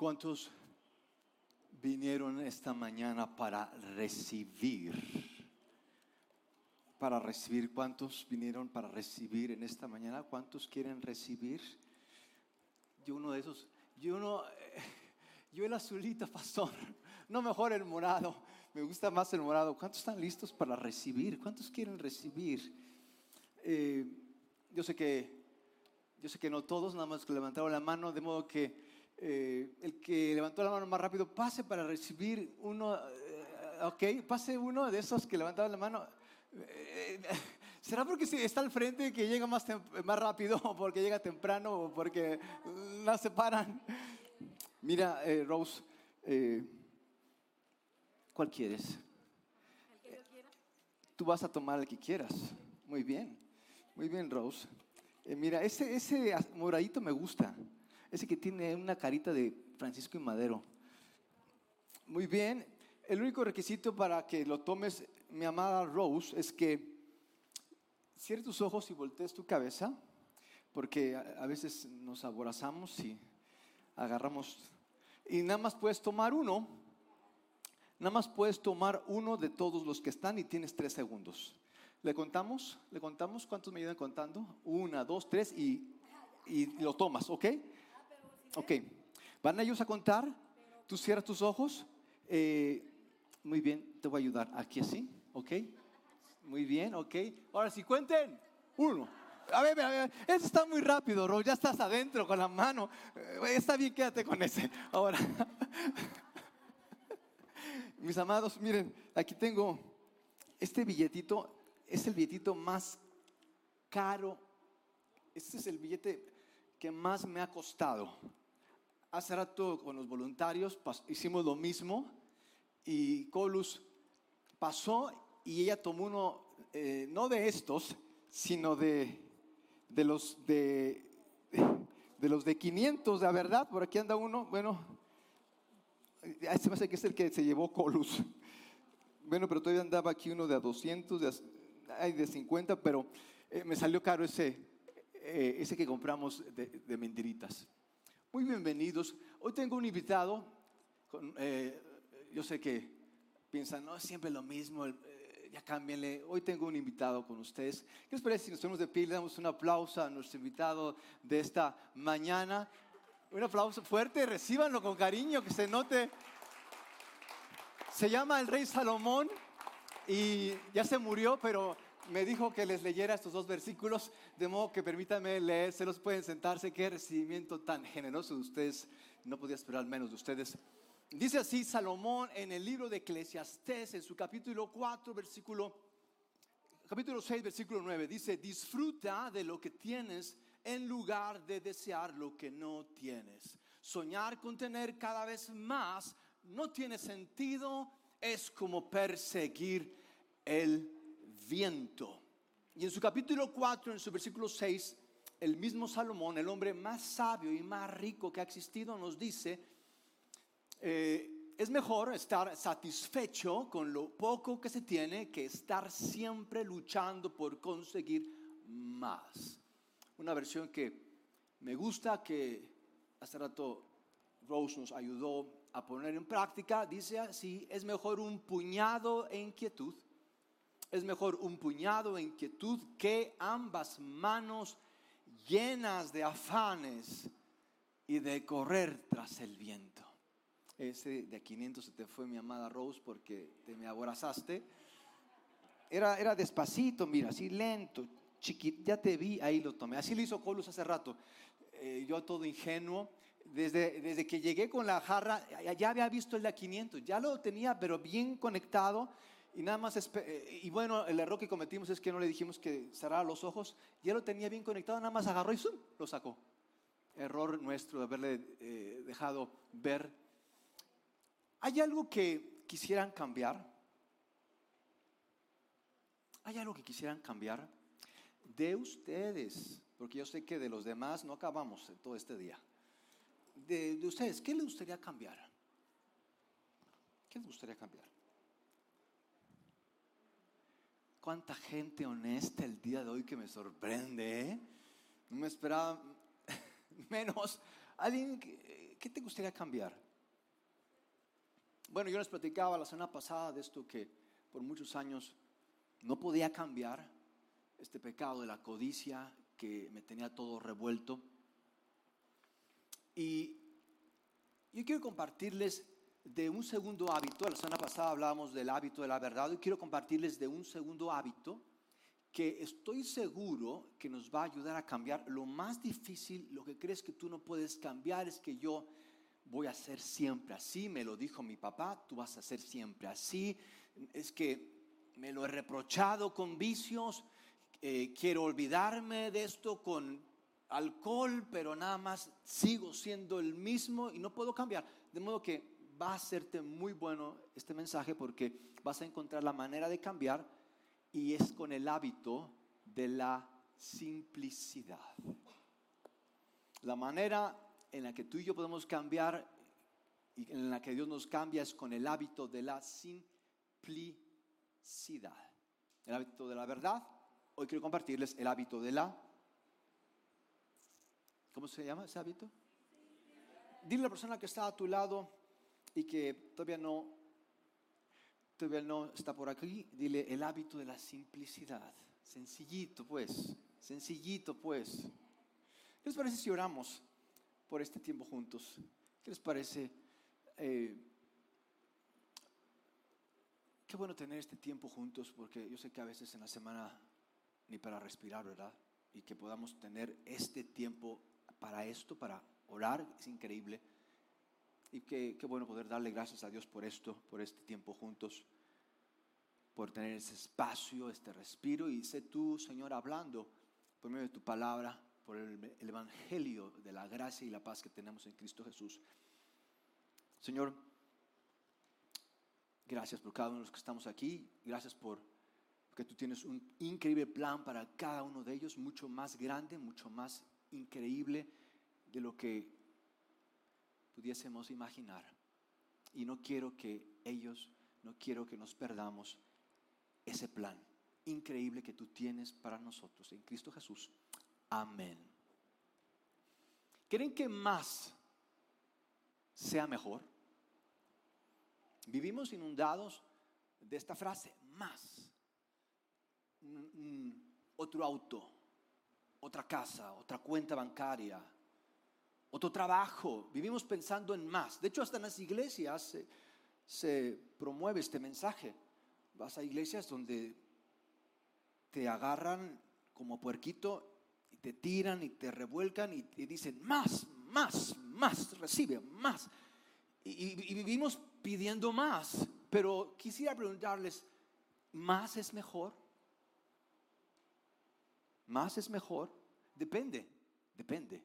¿Cuántos vinieron esta mañana para recibir? Para recibir, ¿cuántos vinieron para recibir en esta mañana? ¿Cuántos quieren recibir? Yo uno de esos, yo uno, yo el azulito, pastor, no mejor el morado, me gusta más el morado. ¿Cuántos están listos para recibir? ¿Cuántos quieren recibir? Eh, yo sé que, yo sé que no todos, nada más que levantaron la mano, de modo que eh, el que levantó la mano más rápido pase para recibir uno, eh, ok, pase uno de esos que levantaron la mano. Eh, ¿Será porque está al frente que llega más, más rápido o porque llega temprano o porque no se paran? Mira, Rose, ¿cuál quieres? El que yo quiera. Tú vas a tomar el que quieras. Muy bien, muy bien, Rose. mira, ese, ese moradito me gusta. Ese que tiene una carita de Francisco y Madero. Muy bien. El único requisito para que lo tomes, mi amada Rose, es que cierres tus ojos y voltees tu cabeza, porque a veces nos aborazamos y agarramos. Y nada más puedes tomar uno. Nada más puedes tomar uno de todos los que están y tienes tres segundos. ¿Le contamos? ¿Le contamos? ¿Cuántos me ayudan contando? Una, dos, tres y, y lo tomas, ¿ok? Ok, van ellos a contar, tú cierras tus ojos. Eh, muy bien, te voy a ayudar. Aquí así, ok. Muy bien, ok. Ahora sí, cuenten. Uno. A ver, a ver, eso está muy rápido, Ro. Ya estás adentro con la mano. Eh, está bien, quédate con ese. Ahora. Mis amados, miren, aquí tengo este billetito. Es el billetito más caro. Este es el billete que más me ha costado hace rato con los voluntarios hicimos lo mismo y Colus pasó y ella tomó uno, eh, no de estos, sino de, de los de, de los de 500, de verdad, por aquí anda uno, bueno, este me hace que es el que se llevó Colus. Bueno, pero todavía andaba aquí uno de a 200, de, de 50, pero eh, me salió caro ese, eh, ese que compramos de, de mentiritas. Muy bienvenidos. Hoy tengo un invitado. Eh, yo sé que piensan, no, siempre lo mismo, eh, ya cámbienle. Hoy tengo un invitado con ustedes. ¿Qué les parece si nos ponemos de pie y le damos un aplauso a nuestro invitado de esta mañana? Un aplauso fuerte, recíbanlo con cariño, que se note. Se llama el rey Salomón y ya se murió, pero me dijo que les leyera estos dos versículos, de modo que permítanme leer, se los pueden sentarse, qué recibimiento tan generoso de ustedes, no podía esperar menos de ustedes. Dice así Salomón en el libro de Eclesiastés, en su capítulo 4, versículo, capítulo 6, versículo 9, dice, disfruta de lo que tienes en lugar de desear lo que no tienes. Soñar con tener cada vez más no tiene sentido, es como perseguir el viento. Y en su capítulo 4, en su versículo 6, el mismo Salomón, el hombre más sabio y más rico que ha existido, nos dice, eh, es mejor estar satisfecho con lo poco que se tiene que estar siempre luchando por conseguir más. Una versión que me gusta, que hace rato Rose nos ayudó a poner en práctica, dice así, es mejor un puñado en inquietud es mejor un puñado de inquietud que ambas manos llenas de afanes y de correr tras el viento. Ese de 500 se te fue mi amada Rose porque te me aborazaste. Era, era despacito, mira, así lento, chiquito, ya te vi, ahí lo tomé. Así lo hizo Colus hace rato. Eh, yo todo ingenuo. Desde, desde que llegué con la jarra, ya había visto el de 500, ya lo tenía, pero bien conectado y nada más, eh, y bueno, el error que cometimos es que no le dijimos que cerrara los ojos, ya lo tenía bien conectado, nada más agarró y ¡zum! lo sacó. Error nuestro de haberle eh, dejado ver. ¿Hay algo que quisieran cambiar? ¿Hay algo que quisieran cambiar? De ustedes, porque yo sé que de los demás no acabamos todo este día. De, de ustedes, ¿qué les gustaría cambiar? ¿Qué les gustaría cambiar? Cuánta gente honesta el día de hoy que me sorprende. ¿eh? No me esperaba menos. Alguien ¿qué te gustaría cambiar? Bueno, yo les platicaba la semana pasada de esto que por muchos años no podía cambiar este pecado de la codicia que me tenía todo revuelto. Y yo quiero compartirles de un segundo hábito. La semana pasada hablábamos del hábito de la verdad. Y quiero compartirles de un segundo hábito que estoy seguro que nos va a ayudar a cambiar. Lo más difícil, lo que crees que tú no puedes cambiar es que yo voy a ser siempre así. Me lo dijo mi papá, tú vas a ser siempre así. Es que me lo he reprochado con vicios. Eh, quiero olvidarme de esto con alcohol, pero nada más sigo siendo el mismo y no puedo cambiar. De modo que va a hacerte muy bueno este mensaje porque vas a encontrar la manera de cambiar y es con el hábito de la simplicidad. La manera en la que tú y yo podemos cambiar y en la que Dios nos cambia es con el hábito de la simplicidad. El hábito de la verdad. Hoy quiero compartirles el hábito de la ¿Cómo se llama ese hábito? Dile a la persona que está a tu lado y que todavía no, todavía no está por aquí, dile el hábito de la simplicidad. Sencillito, pues, sencillito, pues. ¿Qué les parece si oramos por este tiempo juntos? ¿Qué les parece? Eh, qué bueno tener este tiempo juntos, porque yo sé que a veces en la semana ni para respirar, ¿verdad? Y que podamos tener este tiempo para esto, para orar, es increíble. Y qué, bueno poder darle gracias a Dios por esto, por este tiempo juntos, por tener ese espacio, este respiro. Y sé tú, Señor, hablando por medio de tu palabra, por el, el Evangelio de la gracia y la paz que tenemos en Cristo Jesús. Señor, gracias por cada uno de los que estamos aquí. Gracias por que tú tienes un increíble plan para cada uno de ellos, mucho más grande, mucho más increíble de lo que pudiésemos imaginar. Y no quiero que ellos, no quiero que nos perdamos ese plan increíble que tú tienes para nosotros en Cristo Jesús. Amén. ¿Creen que más sea mejor? Vivimos inundados de esta frase, más. otro auto, otra casa, otra cuenta bancaria, otro trabajo. Vivimos pensando en más. De hecho, hasta en las iglesias se, promueve este mensaje. Vas a iglesias donde te agarran como puerquito y te tiran y te revuelcan y te dicen más, más, más, recibe más. y vivimos pidiendo más. Pero quisiera preguntarles, ¿más es mejor? ¿Más es mejor? Depende, depende,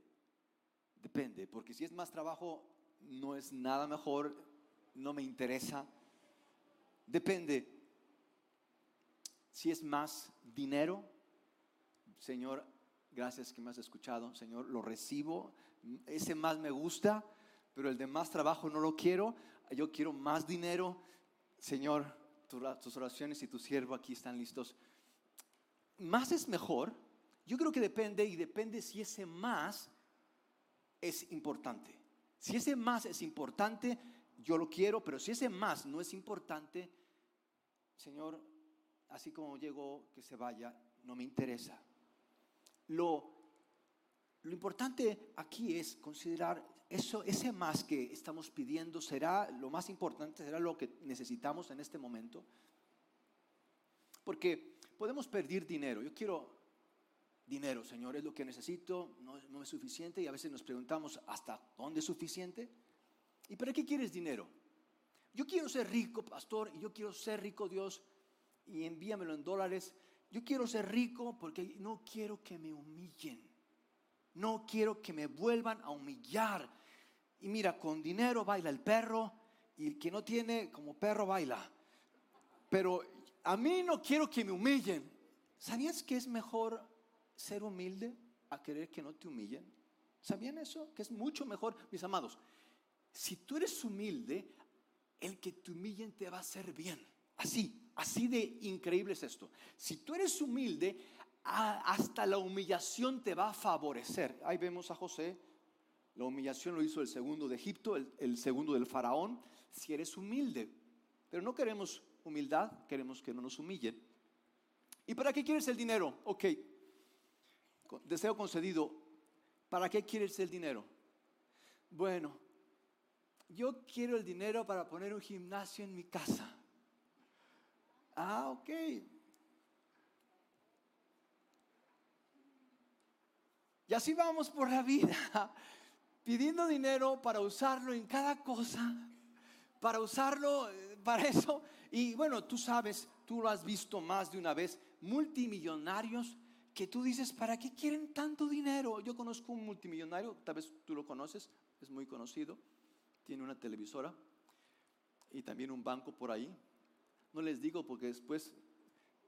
depende, porque si es más trabajo, no es nada mejor, no me interesa. Depende. Si es más dinero, Señor, gracias que me has escuchado, Señor, lo recibo, ese más me gusta, pero el de más trabajo no lo quiero, yo quiero más dinero, Señor, tus oraciones y tu siervo aquí están listos. Más es mejor, yo creo que depende y depende si ese más es importante. Si ese más es importante, yo lo quiero, pero si ese más no es importante, Señor, así como llegó, que se vaya, no me interesa. Lo, lo importante aquí es considerar eso, ese más que estamos pidiendo será lo más importante, será lo que necesitamos en este momento. Porque podemos perder dinero. Yo quiero dinero, Señor, es lo que necesito, no, es suficiente y a veces nos preguntamos, ¿hasta dónde es suficiente? ¿Y para qué quieres dinero? Yo quiero ser rico, pastor, y yo quiero ser rico, Dios, y envíamelo en dólares. Yo quiero ser rico porque no quiero que me humillen. No quiero que me vuelvan a humillar. Y mira, con dinero baila el perro y el que no tiene como perro baila. Pero a mí no quiero que me humillen. ¿Sabías que es mejor ser humilde a querer que no te humillen? ¿Sabían eso? Que es mucho mejor, mis amados. Si tú eres humilde, el que te humillen te va a hacer bien. Así, así de increíble es esto. Si tú eres humilde, hasta la humillación te va a favorecer. Ahí vemos a José La humillación lo hizo el segundo de Egipto, el, segundo del faraón, si eres humilde. Pero no queremos humildad, queremos que no nos humillen. ¿Y para qué quieres el dinero? Ok, deseo concedido. ¿Para qué quieres el dinero? Bueno, yo quiero el dinero para poner un gimnasio en mi casa. Ah, ok. Y así vamos por la vida, pidiendo dinero para usarlo en cada cosa, para usarlo eh, para eso. Y bueno, tú sabes, tú lo has visto más de una vez, multimillonarios que tú dices, ¿para qué quieren tanto dinero? Yo conozco un multimillonario, tal vez tú lo conoces, es muy conocido, tiene una televisora y también un banco por ahí. No les digo porque después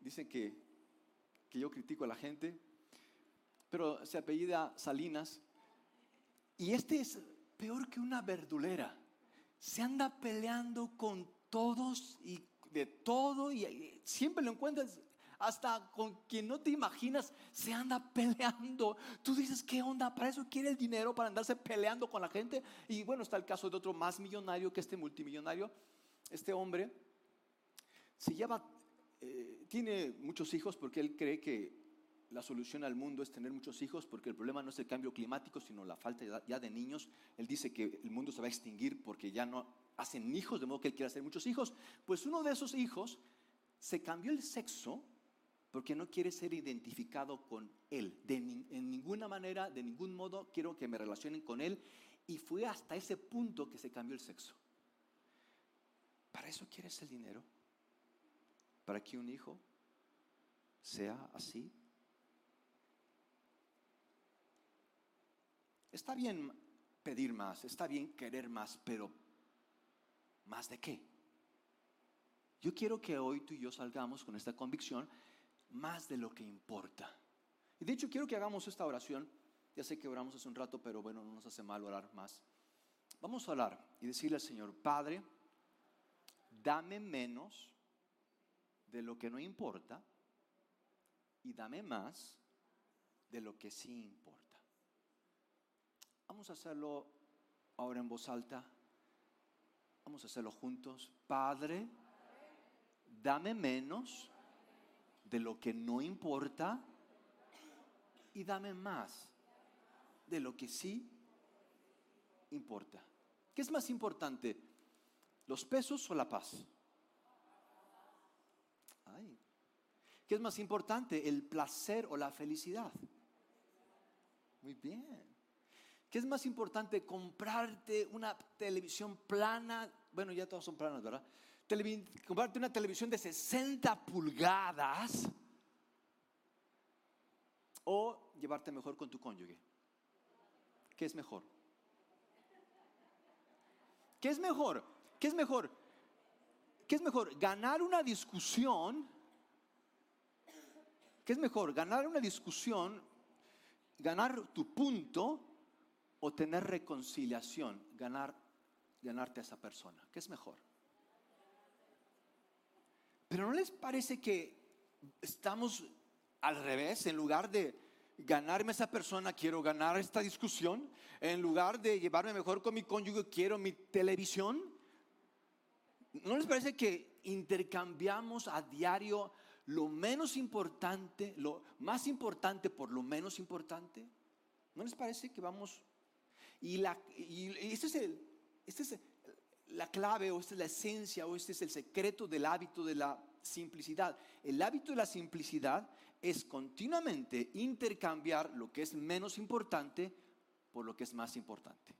dicen que, que yo critico a la gente, pero se apellida Salinas. Y este es peor que una verdulera. Se anda peleando con todos y de todo y siempre lo encuentras hasta con quien no te imaginas se anda peleando. Tú dices, ¿qué onda? Para eso quiere el dinero, para andarse peleando con la gente. Y bueno, está el caso de otro más millonario que este multimillonario. Este hombre se lleva, eh, tiene muchos hijos porque él cree que la solución al mundo es tener muchos hijos porque el problema no es el cambio climático, sino la falta ya de niños. Él dice que el mundo se va a extinguir porque ya no hacen hijos, de modo que él quiere hacer muchos hijos. Pues uno de esos hijos se cambió el sexo porque no quiere ser identificado con él. De en ninguna manera, de ningún modo quiero que me relacionen con él. Y fue hasta ese punto que se cambió el sexo. ¿Para eso quieres el dinero? ¿Para que un hijo sea así? Está bien pedir más, está bien querer más, pero ¿más de qué? Yo quiero que hoy tú y yo salgamos con esta convicción más de lo que importa. Y de hecho quiero que hagamos esta oración. Ya sé que oramos hace un rato, pero bueno, no nos hace mal orar más. Vamos a orar y decirle al Señor, Padre, dame menos de lo que no importa y dame más de lo que sí importa. Vamos a hacerlo ahora en voz alta. Vamos a hacerlo juntos. Padre, dame menos de lo que no importa y dame más de lo que sí importa. ¿Qué es más importante? ¿Los pesos o la paz? ¿Qué es más importante? ¿El placer o la felicidad? Muy bien. ¿Qué es más importante? ¿Comprarte una televisión plana? Bueno, ya todos son planas, ¿verdad? Comprarte una televisión de 60 pulgadas o llevarte mejor con tu cónyuge. ¿Qué es mejor? ¿Qué es mejor? ¿Qué es mejor? ¿Qué es mejor? ¿Ganar una discusión? ¿Qué es mejor? ¿Ganar una discusión? ¿Ganar tu punto? ¿O tener reconciliación? Ganar, ganarte a esa persona. ¿Qué es mejor? Pero ¿no les parece que estamos al revés? En lugar de ganarme a esa persona, quiero ganar esta discusión. En lugar de llevarme mejor con mi cónyuge, quiero mi televisión. ¿No les parece que intercambiamos a diario lo menos importante, lo más importante por lo menos importante? ¿No les parece que vamos... Y, la, y este es el, este es el, la clave o esta es la esencia o este es el secreto del hábito de la simplicidad. El hábito de la simplicidad es continuamente intercambiar lo que es menos importante por lo que es más importante.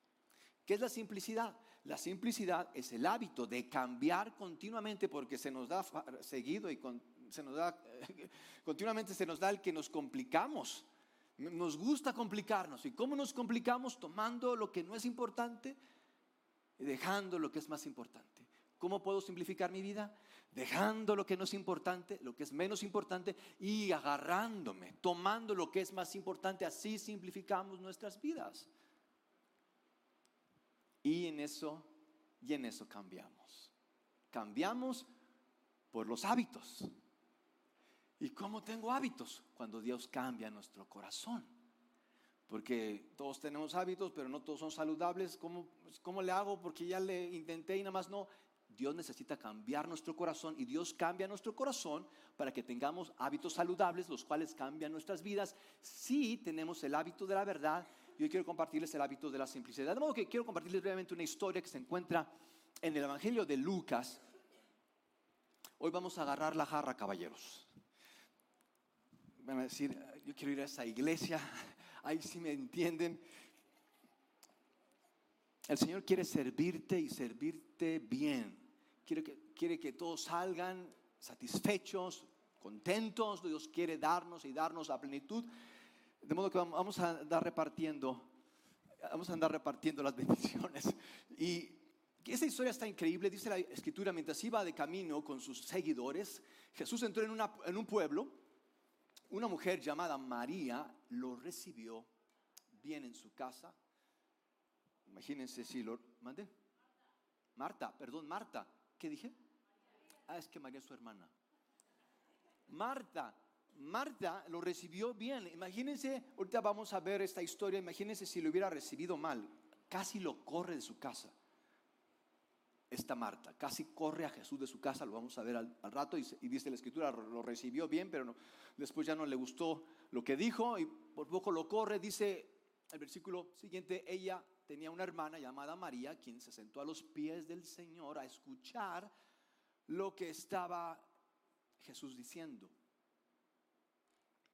¿Qué es la simplicidad? La simplicidad es el hábito de cambiar continuamente porque se nos da seguido y se nos da continuamente se nos da el que nos complicamos. Nos gusta complicarnos. ¿Y cómo nos complicamos? Tomando lo que no es importante dejando lo que es más importante. ¿Cómo puedo simplificar mi vida? Dejando lo que no es importante, lo que es menos importante y agarrándome, tomando lo que es más importante. Así simplificamos nuestras vidas. Y en eso, y en eso cambiamos. Cambiamos por los hábitos. ¿Y cómo tengo hábitos? Cuando Dios cambia nuestro corazón. Porque todos tenemos hábitos, pero no todos son saludables. ¿Cómo, ¿Cómo le hago? Porque ya le intenté y nada más no. Dios necesita cambiar nuestro corazón y Dios cambia nuestro corazón para que tengamos hábitos saludables, los cuales cambian nuestras vidas. Si tenemos el hábito de la verdad, yo quiero compartirles el hábito de la simplicidad. De modo que quiero compartirles brevemente una historia que se encuentra en el Evangelio de Lucas. Hoy vamos a agarrar la jarra, caballeros. Van a decir, yo quiero ir a esa iglesia, ahí sí me entienden. El Señor quiere servirte y servirte bien. Quiere que, quiere que todos salgan satisfechos, contentos. Dios quiere darnos y darnos a plenitud. De modo que vamos a andar repartiendo, vamos a andar repartiendo las bendiciones. Y esa historia está increíble, dice la escritura, mientras iba de camino con sus seguidores, Jesús entró en, en un pueblo, una mujer llamada María lo recibió bien en su casa, Imagínense si lo mandé. Marta, perdón, Marta. ¿Qué dije? Ah, es que María es su hermana. Marta, Marta lo recibió bien. Imagínense, ahorita vamos a ver esta historia. Imagínense si lo hubiera recibido mal. Casi lo corre de su casa. Esta Marta, casi corre a Jesús de su casa, lo vamos a ver al, rato, y, dice la escritura, lo recibió bien, pero después ya no le gustó lo que dijo y por poco lo corre, dice el versículo siguiente, ella tenía una hermana llamada María, quien se sentó a los pies del Señor a escuchar lo que estaba Jesús diciendo.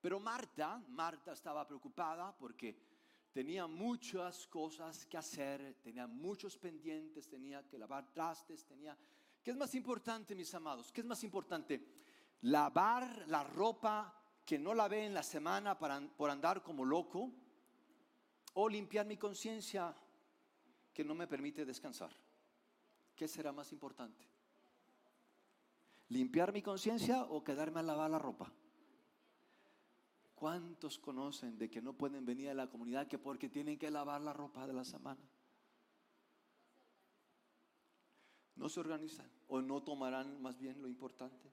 Pero Marta, Marta estaba preocupada porque tenía muchas cosas que hacer, tenía muchos pendientes, tenía que lavar trastes, tenía... ¿Qué es más importante, mis amados? ¿Qué es más importante? Lavar la ropa que no lavé en la semana para, por andar como loco o limpiar mi conciencia que no me permite descansar. ¿Qué será más importante? ¿Limpiar mi conciencia o quedarme a lavar la ropa? ¿Cuántos conocen de que no pueden venir a la comunidad que porque tienen que lavar la ropa de la semana? No se organizan o no tomarán más bien lo importante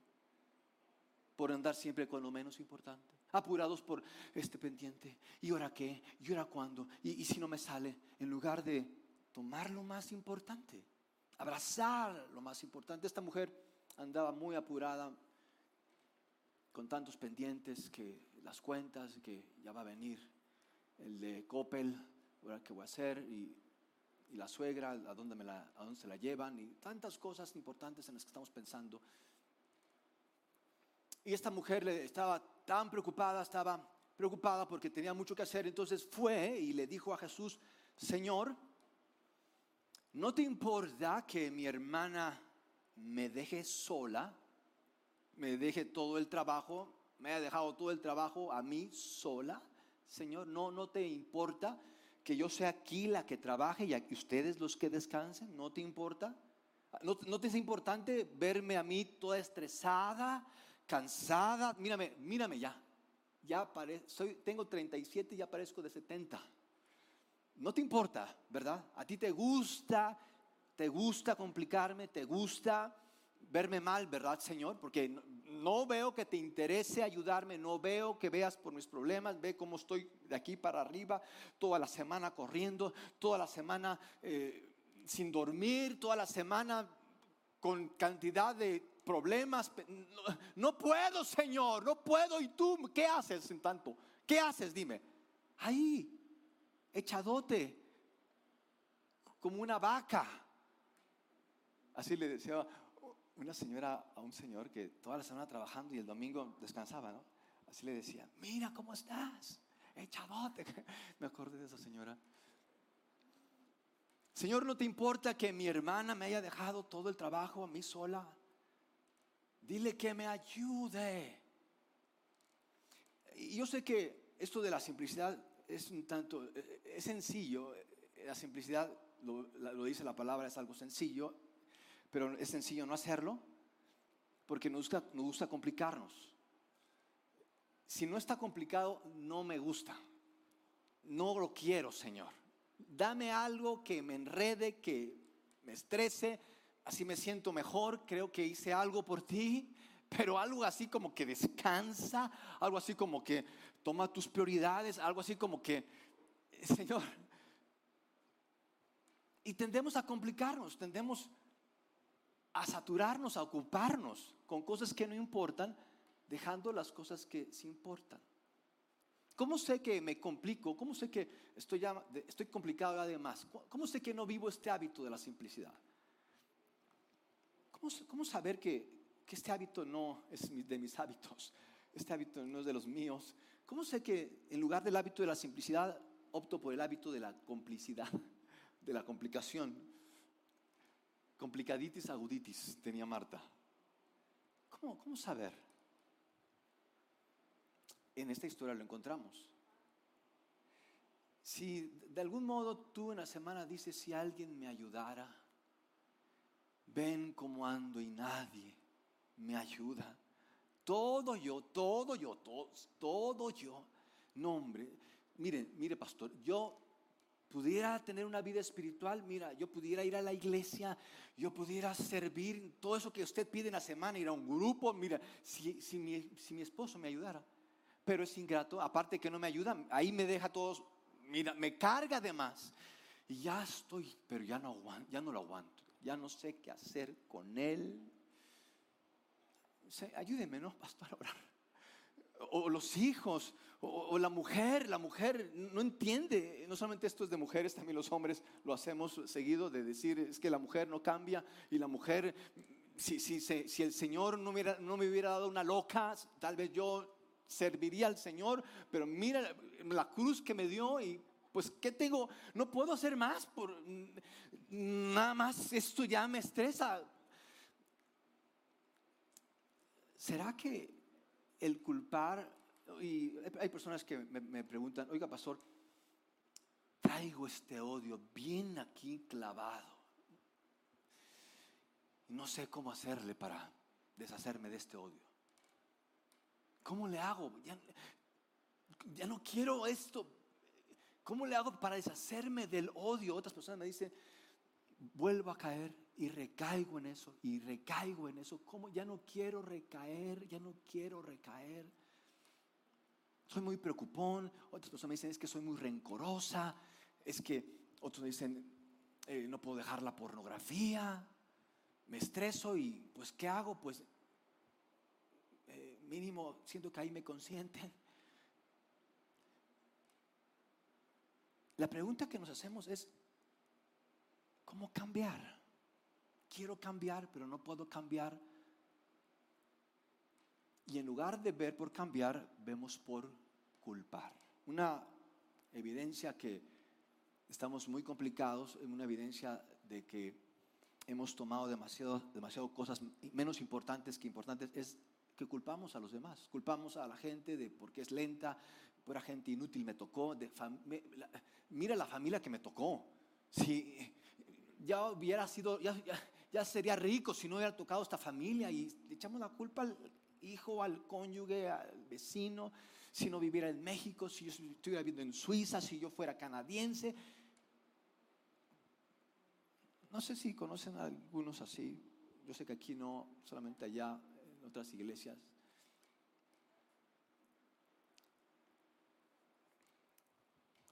por andar siempre con lo menos importante, apurados por este pendiente. ¿Y ahora qué? ¿Y ahora cuándo? ¿Y, y si no me sale? En lugar de tomar lo más importante, abrazar lo más importante. Esta mujer andaba muy apurada, con tantos pendientes que las cuentas, que ya va a venir el de Coppel, ahora qué voy a hacer, y, la suegra, a dónde, a dónde se la llevan, y tantas cosas importantes en las que estamos pensando. Y esta mujer estaba tan preocupada, estaba preocupada porque tenía mucho que hacer, entonces fue y le dijo a Jesús, Señor, ¿no te importa que mi hermana me deje sola? Me deje todo el trabajo, me haya dejado todo el trabajo a mí sola. Señor, no, no te importa que yo sea aquí la que trabaje y ustedes los que descansen. ¿No te importa? ¿No, ¿No, te es importante verme a mí toda estresada, cansada? Mírame, mírame ya. Ya soy, tengo 37 y ya parezco de 70 no te importa, ¿verdad? A ti te gusta, te gusta complicarme, te gusta verme mal, ¿verdad, Señor? Porque no, veo que te interese ayudarme, no veo que veas por mis problemas, ve cómo estoy de aquí para arriba, toda la semana corriendo, toda la semana eh, sin dormir, toda la semana con cantidad de problemas. No, no puedo, Señor, no puedo. ¿Y tú qué haces en tanto? ¿Qué haces? Dime. Ahí, echadote, como una vaca. Así le decía una señora a un señor que toda la semana trabajando y el domingo descansaba, ¿no? Así le decía, mira cómo estás, echadote. Me acordé de esa señora. Señor, ¿no te importa que mi hermana me haya dejado todo el trabajo a mí sola? Dile que me ayude. Y yo sé que esto de la simplicidad es un tanto, eh, es sencillo, eh, la simplicidad, lo, dice la palabra, es algo sencillo, pero es sencillo no hacerlo porque nos gusta, nos gusta complicarnos. Si no está complicado, no me gusta. No lo quiero, Señor. Dame algo que me enrede, que me estrese, así me siento mejor, creo que hice algo por ti, pero algo así como que descansa, algo así como que toma tus prioridades, algo así como que Señor, y tendemos a complicarnos, tendemos a saturarnos, a ocuparnos con cosas que no importan, dejando las cosas que sí importan. ¿Cómo sé que me complico? ¿Cómo sé que estoy, estoy complicado además? ¿Cómo sé que no vivo este hábito de la simplicidad? ¿Cómo, cómo saber que, que, este hábito no es de mis hábitos? Este hábito no es de los míos. ¿Cómo sé que en lugar del hábito de la simplicidad opto por el hábito de la complicidad, de la complicación? Complicaditis aguditis tenía Marta. ¿Cómo, cómo saber? En esta historia lo encontramos. Si de algún modo tú en la semana dices, si alguien me ayudara, ven cómo ando y nadie me ayuda. Todo yo, todo yo, todo, todo yo. No, hombre, mire, mire, pastor, yo pudiera tener una vida espiritual, mira, yo pudiera ir a la iglesia, yo pudiera servir, todo eso que usted pide en la semana, ir a un grupo, mira, si, si, mi, si mi esposo me ayudara, pero es ingrato, aparte que no me ayuda, ahí me deja todos, mira, me carga de más. Y ya estoy, pero ya no, aguanto, ya no lo aguanto, ya no sé qué hacer con él. ayúdeme, ¿no, pastor, a orar? O los hijos, o, la mujer, la mujer no entiende, no solamente esto es de mujeres, también los hombres lo hacemos seguido, de decir, es que la mujer no cambia y la mujer, si, si, si el Señor no, no me hubiera dado una loca, tal vez yo serviría al Señor, pero mira la cruz que me dio y pues ¿qué tengo? No puedo hacer más por nada más esto ya me estresa. ¿Será que el culpar y hay personas que me, preguntan, "Oiga, pastor, traigo este odio bien aquí clavado. Y no sé cómo hacerle para deshacerme de este odio." ¿Cómo le hago? Ya, no quiero esto. ¿Cómo le hago para deshacerme del odio? Otras personas me dicen, vuelvo a caer y recaigo en eso y recaigo en eso. ¿Cómo? Ya no quiero recaer, ya no quiero recaer. Soy muy preocupón. Otras personas me dicen, es que soy muy rencorosa. Es que otros me dicen, eh, no puedo dejar la pornografía. Me estreso y pues ¿qué hago? Pues mínimo siento que ahí me consienten. La pregunta que nos hacemos es, ¿cómo cambiar? Quiero cambiar, pero no puedo cambiar. Y en lugar de ver por cambiar, vemos por culpar. Una evidencia que estamos muy complicados, una evidencia de que hemos tomado demasiado, demasiado cosas menos importantes que importantes, es que culpamos a los demás, culpamos a la gente de porque es lenta, por gente inútil me tocó, mira la familia que me tocó. Si ya hubiera sido, sería rico si no hubiera tocado esta familia y le echamos la culpa al hijo, al cónyuge, al vecino, si no viviera en México, si yo estuviera viviendo en Suiza, si yo fuera canadiense. No sé si conocen a algunos así. Yo sé que aquí no, solamente allá otras iglesias.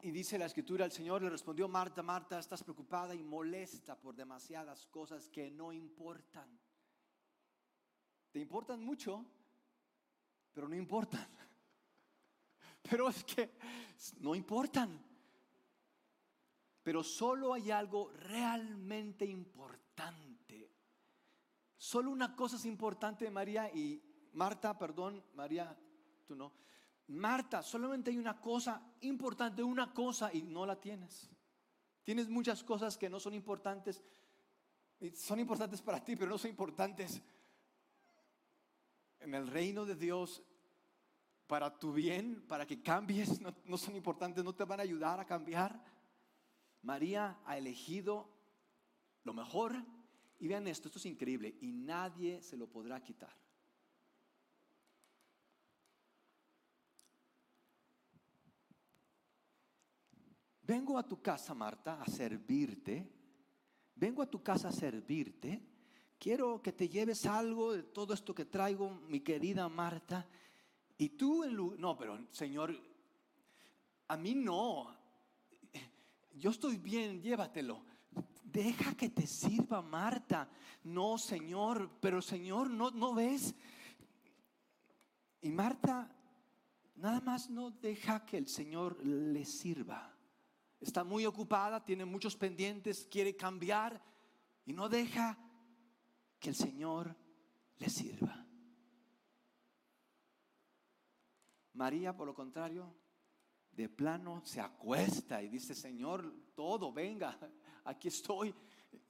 Y dice la escritura, el Señor le respondió, Marta, Marta, estás preocupada y molesta por demasiadas cosas que no importan. Te importan mucho, pero no importan. Pero es que no importan. Pero solo hay algo realmente importante Solo una cosa es importante, María y Marta, perdón, María, tú no. Marta, solamente hay una cosa importante, una cosa y no la tienes. Tienes muchas cosas que no son importantes. Son importantes para ti, pero no son importantes en el reino de Dios para tu bien, para que cambies. No, son importantes, no te van a ayudar a cambiar. María ha elegido lo mejor y vean esto, esto es increíble y nadie se lo podrá quitar. Vengo a tu casa, Marta, a servirte. Vengo a tu casa a servirte. Quiero que te lleves algo de todo esto que traigo, mi querida Marta. Y tú, no, pero Señor, a mí no. yo estoy bien, llévatelo. Deja que te sirva Marta. No, Señor, pero Señor, no, no ves. Y Marta nada más no deja que el Señor le sirva. Está muy ocupada, tiene muchos pendientes, quiere cambiar y no deja que el Señor le sirva. María, por lo contrario, de plano se acuesta y dice, Señor, todo, venga, aquí estoy.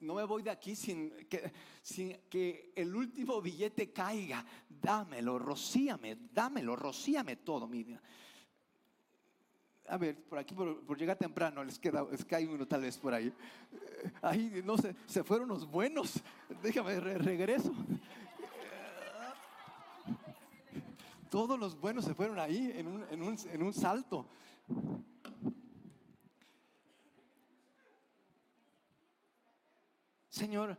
No me voy de aquí sin que, sin que el último billete caiga. Dámelo, rocíame, dámelo, rocíame todo. Mira. A ver, por aquí, por, llegar temprano, les queda, les cae uno tal vez por ahí. Ahí, no sé, se fueron los buenos. Déjame, regreso. Todos los buenos se fueron ahí en un, en un, en un salto. Señor,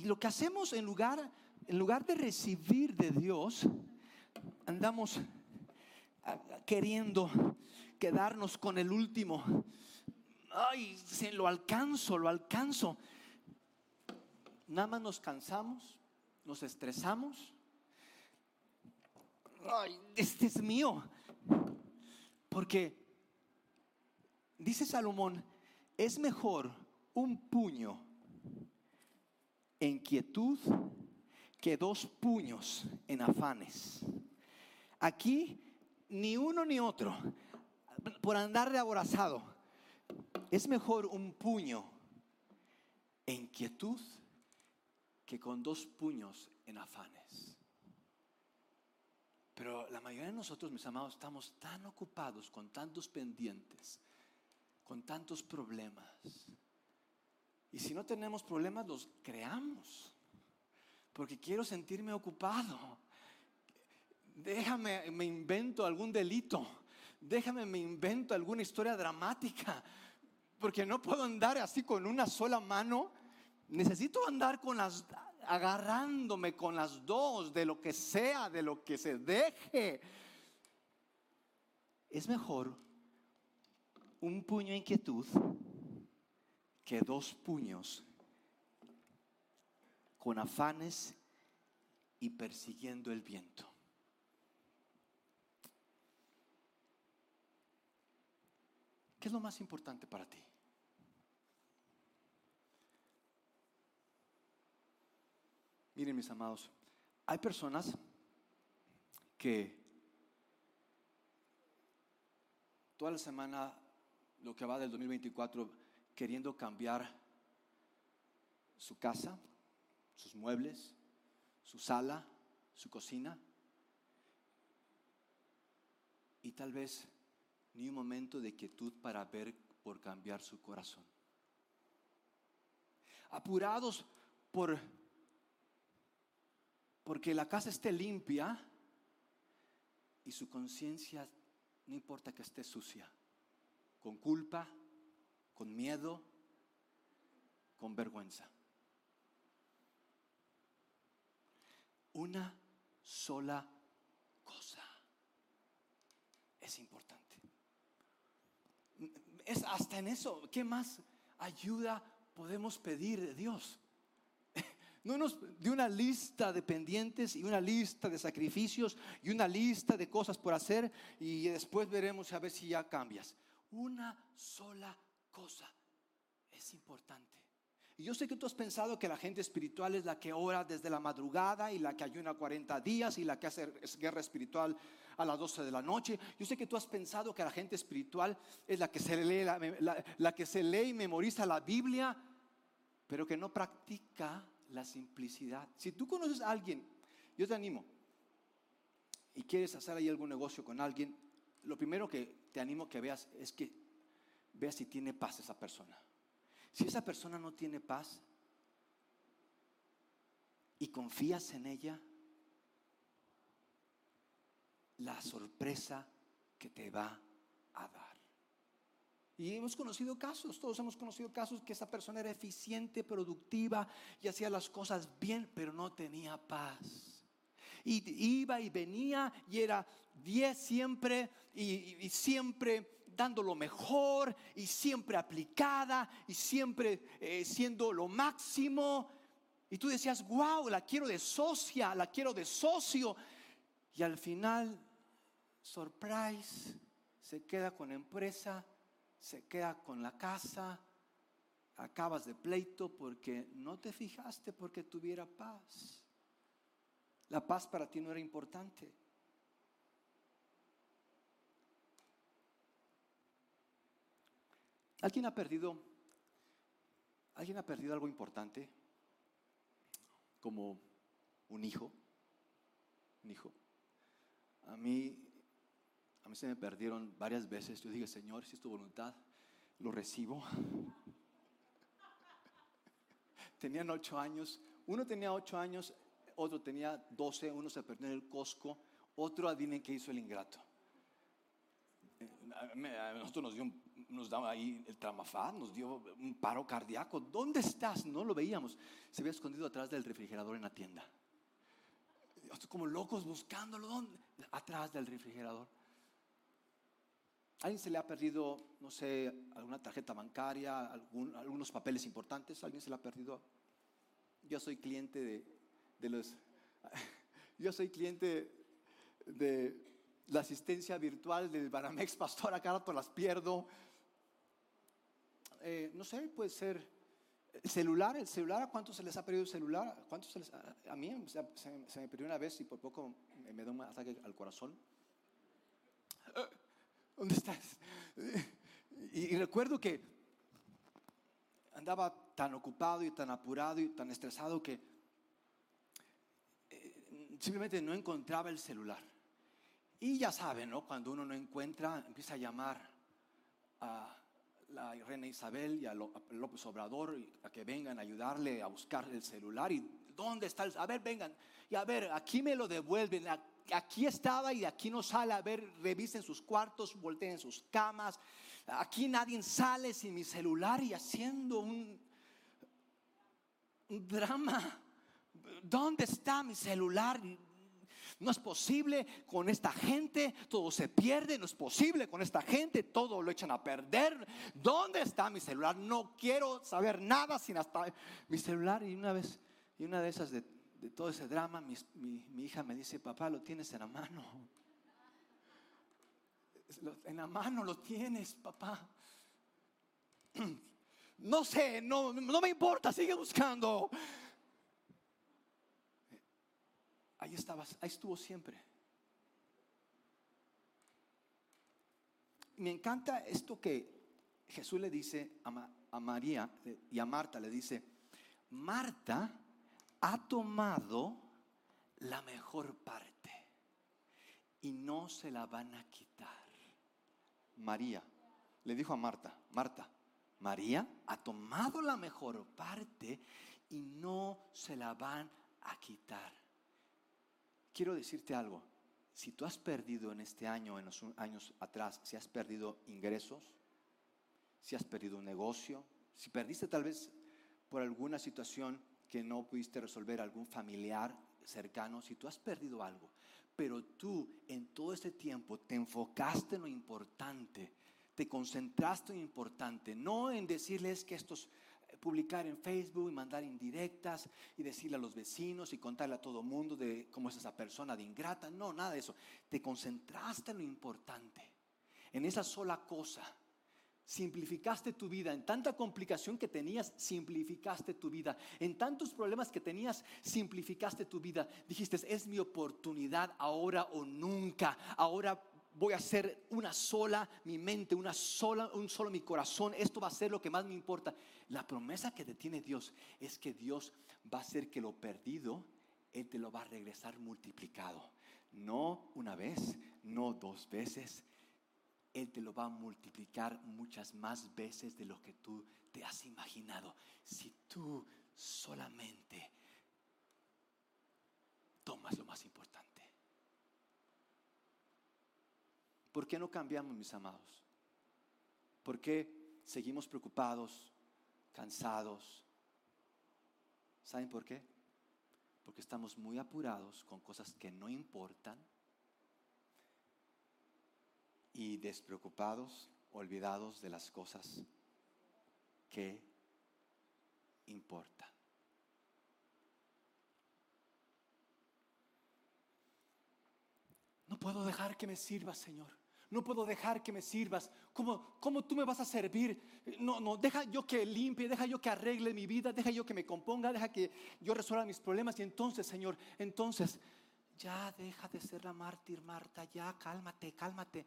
y lo que hacemos en lugar, en lugar de recibir de Dios, andamos queriendo quedarnos con el último. Ay, se lo alcanzo, lo alcanzo. Nada más nos cansamos, nos estresamos. Ay, este es mío. Porque dice Salomón, es mejor un puño en quietud que dos puños en afanes. Aquí ni uno ni otro, por andar de aborazado, es mejor un puño en quietud que con dos puños en afanes. Pero la mayoría de nosotros, mis amados, estamos tan ocupados con tantos pendientes, con tantos problemas. Y si no tenemos problemas, los creamos. Porque quiero sentirme ocupado. Déjame, me invento algún delito. Déjame, me invento alguna historia dramática. Porque no puedo andar así con una sola mano necesito andar con las, agarrándome con las dos de lo que sea, de lo que se deje. Es mejor un puño de inquietud que dos puños con afanes y persiguiendo el viento. ¿Qué es lo más importante para ti? Miren mis amados, hay personas que toda la semana, lo que va del 2024, queriendo cambiar su casa, sus muebles, su sala, su cocina, y tal vez ni un momento de quietud para ver por cambiar su corazón. Apurados por porque la casa esté limpia y su conciencia no importa que esté sucia, con culpa, con miedo, con vergüenza. Una sola cosa es importante. Es hasta en eso, ¿qué más ayuda podemos pedir de Dios? No nos dio una lista de pendientes y una lista de sacrificios y una lista de cosas por hacer y después veremos a ver si ya cambias. Una sola cosa es importante. Y yo sé que tú has pensado que la gente espiritual es la que ora desde la madrugada y la que ayuna 40 días y la que hace guerra espiritual a las 12 de la noche. Yo sé que tú has pensado que la gente espiritual es la que se lee, la, la que se lee y memoriza la Biblia, pero que no practica la simplicidad. Si tú conoces a alguien, yo te animo y quieres hacer ahí algún negocio con alguien, lo primero que te animo que veas es que veas si tiene paz esa persona. Si esa persona no tiene paz y confías en ella, la sorpresa que te va a dar. Y hemos conocido casos, todos hemos conocido casos que esa persona era eficiente, productiva y hacía las cosas bien, pero no tenía paz. Y iba y venía y era 10 siempre y, siempre dando lo mejor y siempre aplicada y siempre eh, siendo lo máximo. Y tú decías, wow, la quiero de socia, la quiero de socio. Y al final, surprise, se queda con la empresa, se queda con la casa, acabas de pleito porque no te fijaste porque tuviera paz. La paz para ti no era importante. ¿Alguien ha perdido alguien ha perdido algo importante? Como un hijo. Un hijo. A mí a mí se me perdieron varias veces. Yo dije, "Señor, si es tu voluntad, lo recibo." Tenían ocho años. Uno tenía ocho años, otro tenía doce. Uno se perdió en el Costco. Otro, adivinen qué hizo el ingrato. Eh, a nosotros nos dio, nos daba ahí el tramafaz, nos dio un paro cardíaco. ¿Dónde estás? No lo veíamos. Se había escondido atrás del refrigerador en la tienda. Como locos buscándolo. ¿Dónde? Atrás del refrigerador. ¿Alguien se le ha perdido, no sé, alguna tarjeta bancaria, algunos papeles importantes? ¿Alguien se le ha perdido? Yo soy cliente de, de los... Yo soy cliente de la asistencia virtual del Baramex Pastor, a cada rato las pierdo. Eh, no sé, puede ser el celular, el celular, ¿a cuántos se les ha perdido el celular? ¿Cuántos a, mí se, me perdió una vez y por poco me, da un ataque al corazón. ¿Dónde estás? Y, recuerdo que andaba tan ocupado y tan apurado y tan estresado que eh, simplemente no encontraba el celular. Y ya saben, ¿no? Cuando uno no encuentra, empieza a llamar a la reina Isabel y a López Obrador a que vengan a ayudarle a buscar el celular. ¿Y dónde está el A ver, vengan. Y a ver, aquí me lo devuelven aquí estaba y aquí no sale. A ver, revisen sus cuartos, volteen sus camas. Aquí nadie sale sin mi celular y haciendo un, un drama. ¿Dónde está mi celular? No es posible con esta gente, todo se pierde, no es posible con esta gente, todo lo echan a perder. ¿Dónde está mi celular? No quiero saber nada sin hasta mi celular. Y una vez, y una de esas de todo ese drama, mi, hija me dice, papá, lo tienes en la mano. En la mano lo tienes, papá. No sé, no, no me importa, sigue buscando. Ahí estabas, ahí estuvo siempre. Me encanta esto que Jesús le dice a, a María y a Marta, le dice, Marta, ha tomado la mejor parte y no se la van a quitar. María le dijo a Marta, Marta, María ha tomado la mejor parte y no se la van a quitar. Quiero decirte algo, si tú has perdido en este año, en los años atrás, si has perdido ingresos, si has perdido un negocio, si perdiste tal vez por alguna situación que no pudiste resolver algún familiar cercano, si tú has perdido algo, pero tú en todo este tiempo te enfocaste en lo importante, te concentraste en lo importante, no en decirles que estos publicar en Facebook y mandar indirectas y decirle a los vecinos y contarle a todo mundo de cómo es esa persona de ingrata, no, nada de eso. Te concentraste en lo importante, en esa sola cosa simplificaste tu vida. En tanta complicación que tenías, simplificaste tu vida. En tantos problemas que tenías, simplificaste tu vida. Dijiste, es mi oportunidad ahora o nunca. Ahora voy a hacer una sola mi mente, una sola, un solo mi corazón. Esto va a ser lo que más me importa. La promesa que te tiene Dios es que Dios va a hacer que lo perdido, Él te lo va a regresar multiplicado. No una vez, no dos veces, él te lo va a multiplicar muchas más veces de lo que tú te has imaginado. Si tú solamente tomas lo más importante. ¿Por qué no cambiamos, mis amados? ¿Por qué seguimos preocupados, cansados? ¿Saben por qué? porque estamos muy apurados con cosas que no importan y despreocupados, olvidados de las cosas que importan. No puedo dejar que me sirvas, Señor. No puedo dejar que me sirvas. ¿Cómo, ¿Cómo, tú me vas a servir? No, no, deja yo que limpie, deja yo que arregle mi vida, deja yo que me componga, deja que yo resuelva mis problemas. Y entonces, Señor, entonces, ya deja de ser la mártir, Marta, ya cálmate, cálmate.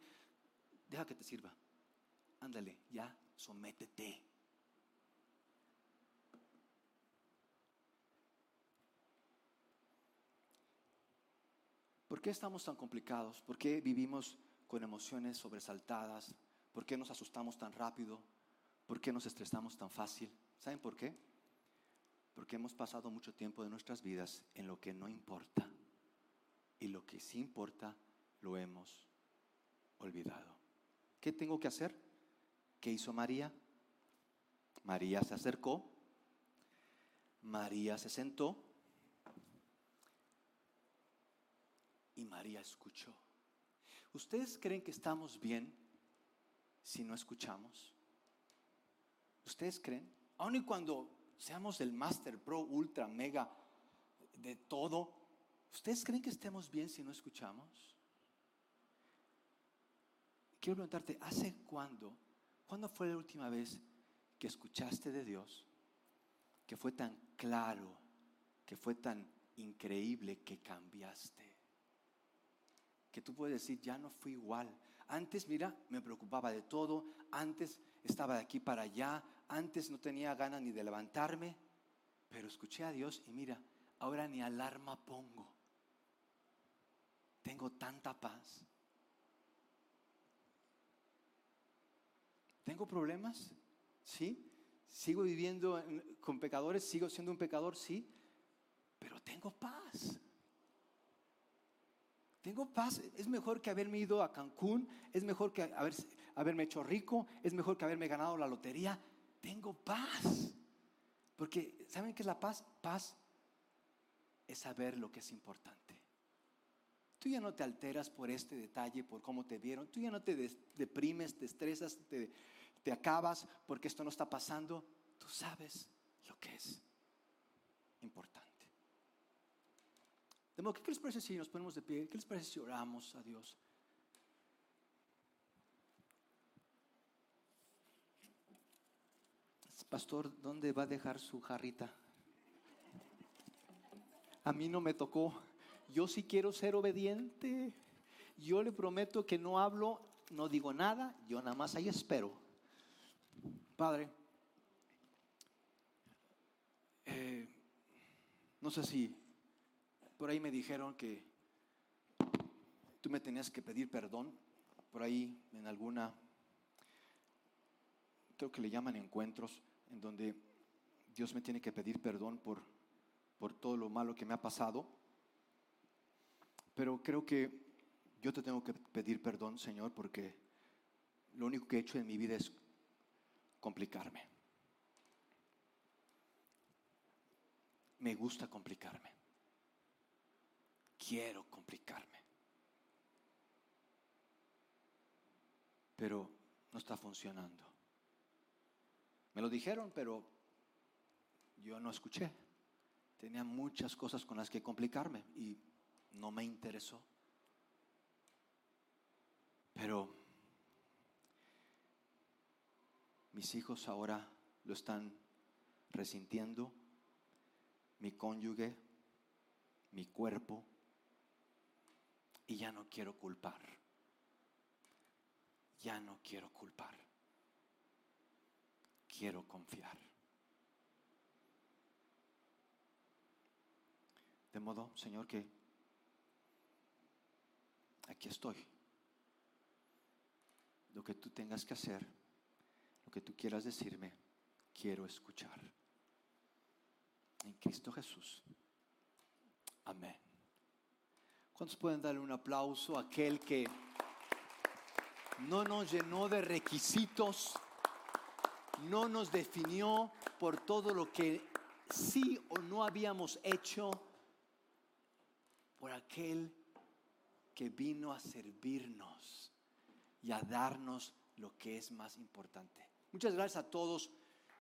Deja que te sirva. Ándale, ya, sométete. ¿Por qué estamos tan complicados? ¿Por qué vivimos con emociones sobresaltadas? ¿Por qué nos asustamos tan rápido? ¿Por qué nos estresamos tan fácil? ¿Saben por qué? Porque hemos pasado mucho tiempo de nuestras vidas en lo que no importa. Y lo que sí importa lo hemos olvidado. ¿Qué tengo que hacer? ¿Qué hizo María? María se acercó, María se sentó y María escuchó. ¿Ustedes creen que estamos bien si no escuchamos? ¿Ustedes creen? Aun y cuando seamos el Master Pro, Ultra, Mega, de todo, ¿ustedes creen que estemos bien si no escuchamos? Quiero preguntarte, ¿hace cuándo? ¿Cuándo fue la última vez que escuchaste de Dios? Que fue tan claro, que fue tan increíble que cambiaste que tú puedes decir, ya no fui igual. Antes, mira, me preocupaba de todo, antes estaba de aquí para allá, antes no tenía ganas ni de levantarme, pero escuché a Dios y mira, ahora ni alarma pongo. Tengo tanta paz. ¿Tengo problemas? Sí. ¿Sigo viviendo con pecadores? ¿Sigo siendo un pecador? Sí. Pero tengo paz. Tengo paz. Es mejor que haberme ido a Cancún. Es mejor que haber, haberme hecho rico. Es mejor que haberme ganado la lotería. Tengo paz. Porque, ¿saben qué es la paz? Paz es saber lo que es importante. Tú ya no te alteras por este detalle, por cómo te vieron. Tú ya no te deprimes, te estresas, te, te acabas porque esto no está pasando. Tú sabes lo que es importante. De modo, ¿qué les parece si nos ponemos de pie? ¿Qué les parece si oramos a Dios? Pastor, ¿dónde va a dejar su jarrita? A mí no me tocó. Yo sí quiero ser obediente. Yo le prometo que no hablo, no digo nada, yo nada más ahí espero. Padre, eh, no sé si por ahí me dijeron que tú me tenías que pedir perdón. Por ahí en alguna, creo que le llaman encuentros, en donde Dios me tiene que pedir perdón por, por todo lo malo que me ha pasado. Pero creo que yo te tengo que pedir perdón, Señor, porque lo único que he hecho en mi vida es complicarme. Me gusta complicarme quiero complicarme. Pero no está funcionando. Me lo dijeron, pero yo no escuché. Tenía muchas cosas con las que complicarme y no me interesó. Pero mis hijos ahora lo están resintiendo, mi cónyuge, mi cuerpo, y ya no quiero culpar. Ya no quiero culpar. Quiero confiar. De modo, Señor, que aquí estoy. Lo que tú tengas que hacer, lo que tú quieras decirme, quiero escuchar. En Cristo Jesús. Amén. ¿Cuántos pueden darle un aplauso a aquel que no nos llenó de requisitos, no nos definió por todo lo que sí o no habíamos hecho, por aquel que vino a servirnos y a darnos lo que es más importante. Muchas gracias a todos